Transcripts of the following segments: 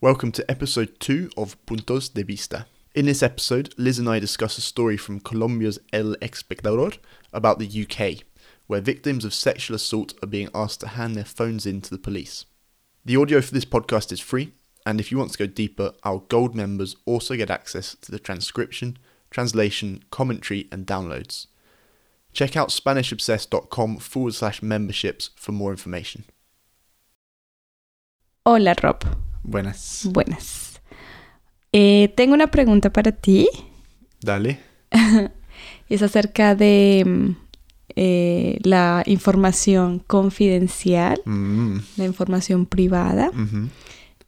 Welcome to episode 2 of Puntos de Vista. In this episode, Liz and I discuss a story from Colombia's El Espectador about the UK, where victims of sexual assault are being asked to hand their phones in to the police. The audio for this podcast is free, and if you want to go deeper, our gold members also get access to the transcription, translation, commentary, and downloads. Check out SpanishObsessed.com forward slash memberships for more information. Hola Rob, Buenas. buenas. Eh, tengo una pregunta para ti. Dale. es acerca de mm, eh, la información confidencial, Mm, la información privada.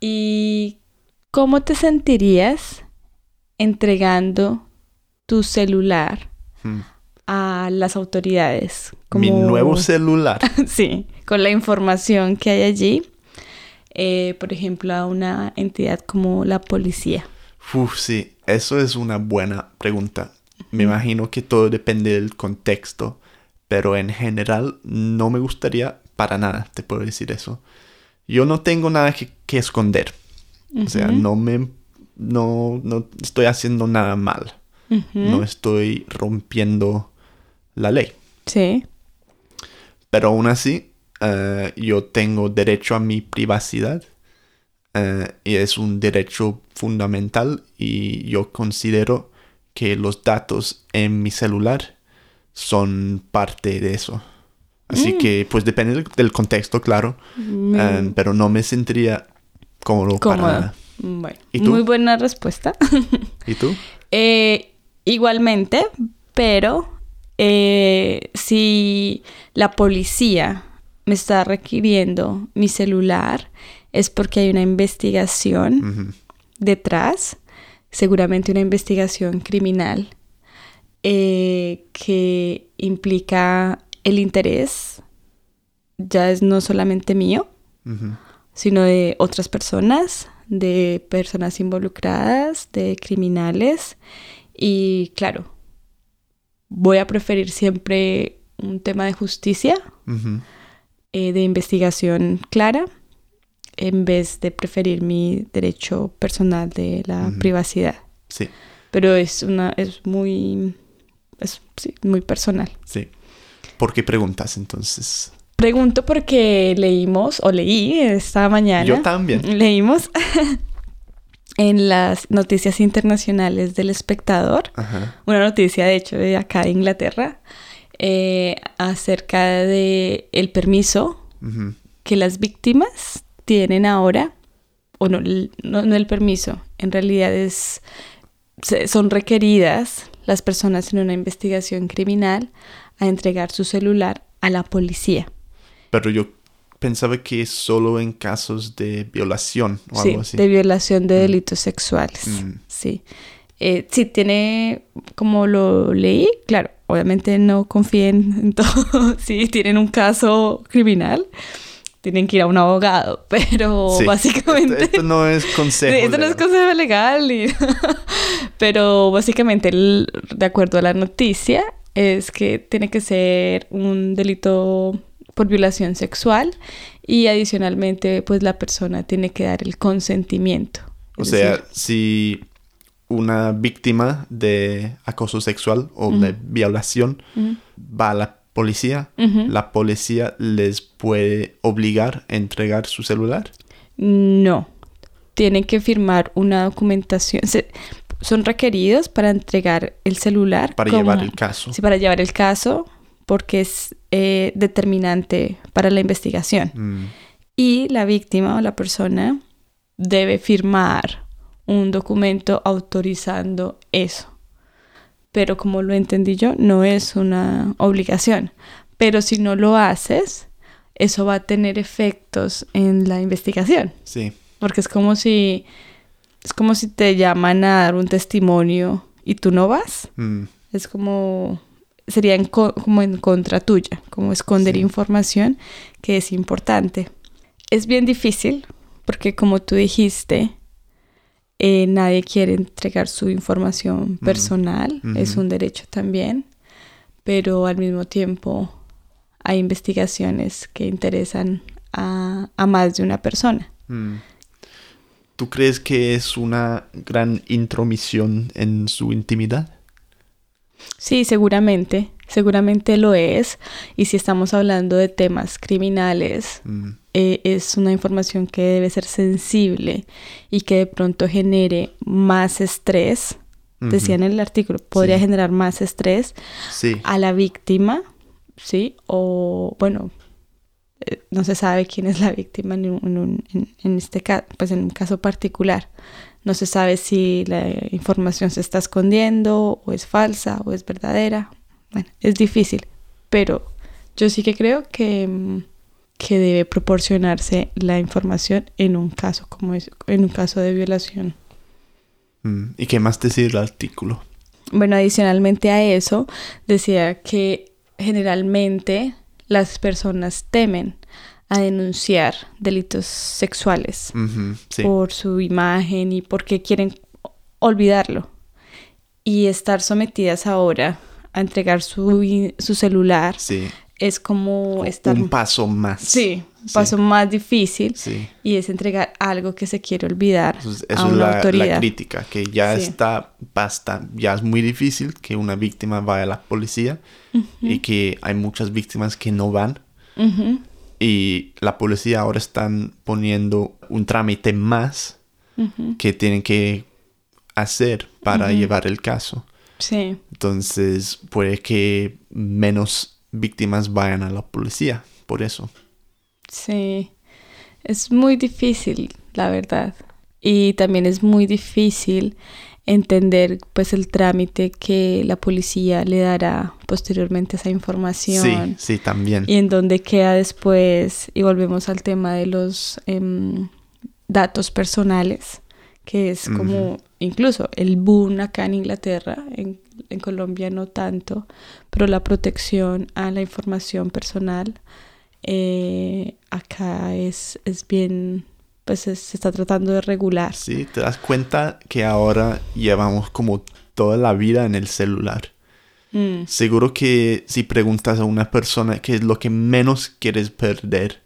¿Y cómo te sentirías entregando tu celular Mm. a las autoridades? Mi nuevo celular. Sí, con la información que hay allí. Eh, por ejemplo, a una entidad como la policía. Uf, sí, eso es una buena pregunta. Me imagino que todo depende del contexto, pero en general no me gustaría para nada, te puedo decir eso. Yo no tengo nada que, que esconder. O sea, no me no, no estoy haciendo nada mal. No estoy rompiendo la ley. Sí. Pero aún así, eh, yo tengo derecho a mi privacidad eh, y es un derecho fundamental y yo considero que los datos en mi celular son parte de eso. Así Mm. que, pues depende del- del contexto, claro, Me- eh, pero no me sentiría cómodo para nada. Bueno, ¿Y tú? muy buena respuesta. ¿Y tú? Eh, igualmente, pero eh, si la policía me está requiriendo mi celular, es porque hay una investigación detrás, seguramente una investigación criminal eh, que implica el interés, ya es no solamente mío, sino de otras personas, de personas involucradas, de criminales. Y claro, voy a preferir siempre un tema de justicia. Eh, de investigación clara, en vez de preferir mi derecho personal de la privacidad. Sí, Pero es una, es muy, es sí, muy personal. sí. ¿Por qué preguntas entonces? Pregunto porque leímos, o leí esta mañana. Yo también. Leímos en las noticias internacionales del espectador, Ajá. una noticia de hecho de acá de Inglaterra, eh, acerca de el permiso que las víctimas tienen ahora, o no, no, no el permiso, en realidad es, son requeridas las personas en una investigación criminal a entregar su celular a la policía. Pero yo pensaba que solo en casos de violación o Sí, algo así. de violación de Mm. delitos sexuales. Mm. Sí. Eh, sí, tiene, como lo leí, claro, obviamente no confíen en todo. si tienen un caso criminal, tienen que ir a un abogado, pero Sí. básicamente... Esto, esto no es consejo. Sí, esto no es consejo legal, y- pero básicamente, el- de acuerdo a la noticia, es que tiene que ser un delito por violación sexual y adicionalmente, pues la persona tiene que dar el consentimiento. O sea, decir, si una víctima de acoso sexual o de violación va a la policía, la policía les puede obligar a entregar su celular. No, tienen que firmar una documentación. Se- son requeridos para entregar el celular. Para como- llevar el caso. Sí, para llevar el caso, porque es eh, determinante para la investigación. Mm, Y la víctima o la persona debe firmar un documento autorizando eso. Pero como lo entendí yo, no es una obligación. Pero si no lo haces, eso va a tener efectos en la investigación. sí. Porque es como si es como si te llaman a dar un testimonio y tú no vas. Mm, Es como sería en co- como en contra tuya, como esconder Sí. información que es importante. Es bien difícil porque como tú dijiste, eh, nadie quiere entregar su información personal, es un derecho también, pero al mismo tiempo hay investigaciones que interesan a, a más de una persona. mm. ¿Tú crees que es una gran intromisión en su intimidad? Sí, seguramente, seguramente lo es. Y si estamos hablando de temas criminales, Mm, eh, es una información que debe ser sensible y que de pronto genere más estrés. Decía en el artículo, podría Sí. generar más estrés Sí. a la víctima, ¿sí? O, bueno, eh, no se sabe quién es la víctima en, un- en un- en- en este caso, pues en un caso particular. No se sabe si la información se está escondiendo o es falsa o es verdadera. Bueno, es difícil, pero yo sí que creo que, mm, que debe proporcionarse la información en un caso como es, en un caso de violación. Mm, ¿Y qué más decir el artículo? Bueno, adicionalmente a eso, decía que generalmente las personas temen a denunciar delitos sexuales sí. por su imagen y porque quieren olvidarlo. Y estar sometidas ahora a entregar su, su celular Sí. Es como estar... Un paso más. Sí, un Sí. paso más difícil Sí. y es entregar algo que se quiere olvidar Eso a eso es una la, la autoridad. crítica, que ya Sí. está, basta, ya es muy difícil que una víctima vaya a la policía y que hay muchas víctimas que no van y la policía ahora están poniendo un trámite más que tienen que hacer para llevar el caso. Sí. Entonces puede que menos víctimas vayan a la policía por eso. Sí, es muy difícil, la verdad. Y también es muy difícil entender pues el trámite que la policía le dará posteriormente a esa Sí, información sí, también. y en dónde queda después y volvemos al tema de los em, datos personales que es como Ujú. incluso el boom acá en Inglaterra en, en Colombia no tanto pero la protección a la información personal eh, acá es, es bien, pues es- se está tratando de regular. Sí, te das cuenta que ahora llevamos como toda la vida en el celular. Mm, Seguro que si preguntas a una persona qué es lo que menos quieres perder,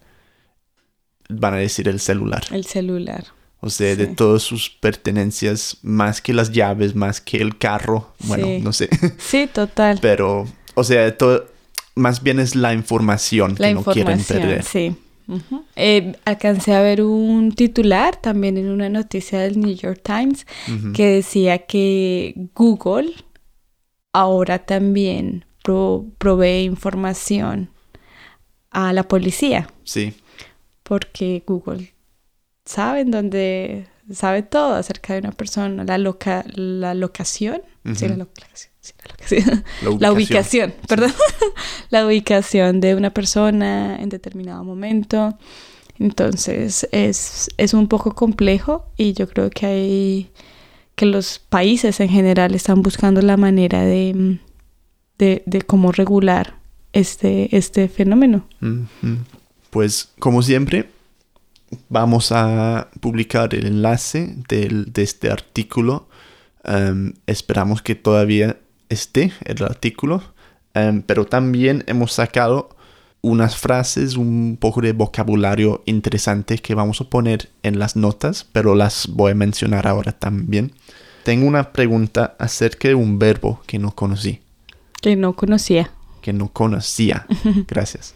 van a decir el celular. el celular. O sea, de todas sus pertenencias, más que las llaves, más que el carro. Bueno, Sí. no sé. Sí, total. Pero, o sea, todo, más bien es la información la que no quieren perder. sí. Ujú. Eh, alcancé a ver un titular también en una noticia del New York Times que decía que Google ahora también pro- provee información a la policía. Sí, porque Google sabe en dónde sabe todo acerca de una persona, la loca, la locación, sí, la locación, sí, la locación, la ubicación, perdón, la ubicación de una persona en determinado momento. Entonces es, es un poco complejo y yo creo que hay que los países en general están buscando la manera de, de, de cómo regular este, este fenómeno. Pues como siempre, vamos a publicar el enlace del- de este artículo. Em, esperamos que todavía esté el artículo, Em, pero también hemos sacado unas frases, un poco de vocabulario interesante que vamos a poner en las notas, pero las voy a mencionar ahora también. Tengo una pregunta acerca de un verbo que no conocí, Que no conocía. que no conocía. Gracias.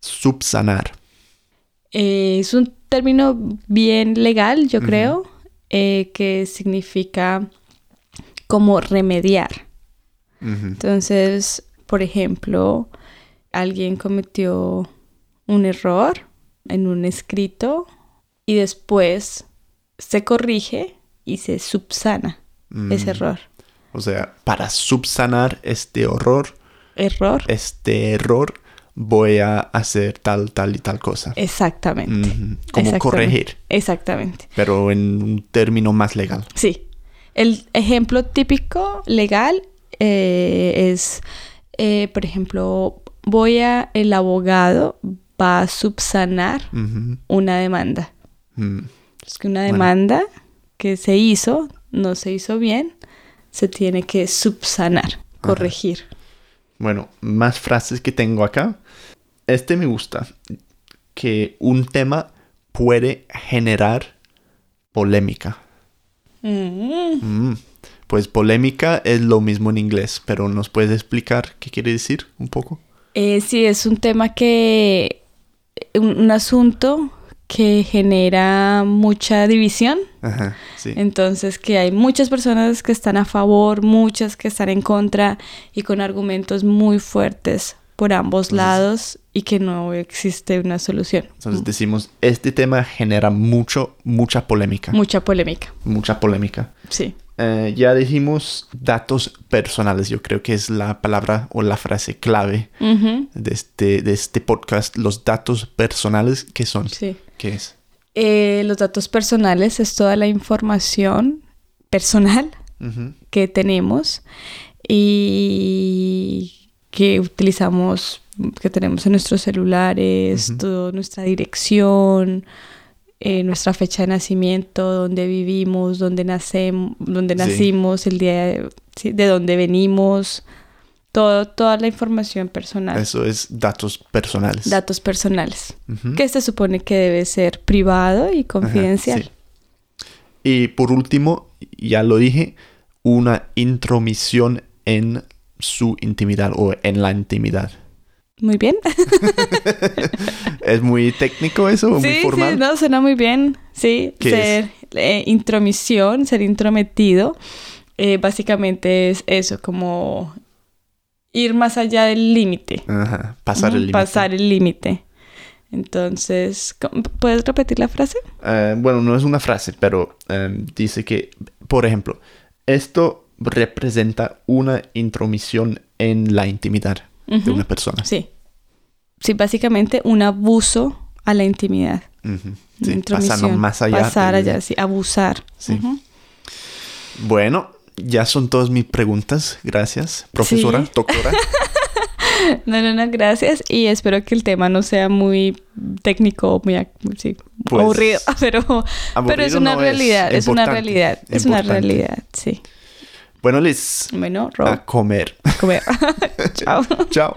Subsanar. Eh, es un término bien legal, yo creo, eh, que significa como remediar. Entonces, por ejemplo, alguien cometió un error en un escrito y después se corrige y se subsana ese Mm. error. O sea, para subsanar este horror, Error. este error, voy a hacer tal, tal y tal cosa. Exactamente. Como Exactamente. corregir, Exactamente. pero en un término más legal. Sí. El ejemplo típico legal eh, es, eh, por ejemplo, voy a, el abogado va a subsanar una demanda. Mm. Es que una Bueno. demanda que se hizo, no se hizo bien, se tiene que subsanar, corregir. Bueno, más frases que tengo acá. Este me gusta. Que un tema puede generar polémica. Mm. Mm. Pues polémica es lo mismo en inglés, pero ¿nos puedes explicar qué quiere decir un poco? Eh, sí, es un tema que... Un, un asunto que genera mucha división. Ajá, sí. Entonces, que hay muchas personas que están a favor, muchas que están en contra y con argumentos muy fuertes por ambos Entonces- lados y que no existe una solución. Entonces decimos, este tema genera mucho, mucha polémica. Mucha polémica. Mucha polémica. Sí. Eh, ya dijimos datos personales, yo creo que es la palabra o la frase clave de este, de este podcast. Los datos personales, ¿qué son? Sí. ¿Qué es? Eh, los datos personales es toda la información personal que tenemos y que utilizamos, que tenemos en nuestros celulares, toda nuestra dirección, eh, nuestra fecha de nacimiento, dónde vivimos, dónde nacemos, dónde Sí. nacimos, el día de, sí, de dónde venimos, todo, toda la información personal, Eso es datos personales. datos personales, que se supone que debe ser privado y Ajá, confidencial. sí. Y por último, ya lo dije, una intromisión en su intimidad o en la intimidad. Muy bien. ¿Es muy técnico eso muy sí, formal? sí, no, suena muy bien. Sí, ¿Qué ser eh, intromisión, ser intrometido, eh, básicamente es eso, como ir más allá del límite. Ajá, pasar el límite. Pasar el límite. Entonces, ¿cómo- ¿puedes repetir la frase? Eh, bueno, no es una frase, pero dice que, por ejemplo, esto representa una intromisión en la intimidad de una persona. Sí. Sí, básicamente un abuso a la intimidad. Ujú, Una sí, pasando más allá. Pasar allá, sí, abusar. Sí. Bueno, ya son todas mis preguntas. Gracias, profesora, Sí. doctora. No, no, no, gracias. Y espero que el tema no sea muy técnico, muy sí, Pues, aburrido, pero, pero es una no realidad, es, una importante, realidad, es una realidad, sí. Bueno, Liz, Bueno, Rob, a comer. comer. Chao. Chao.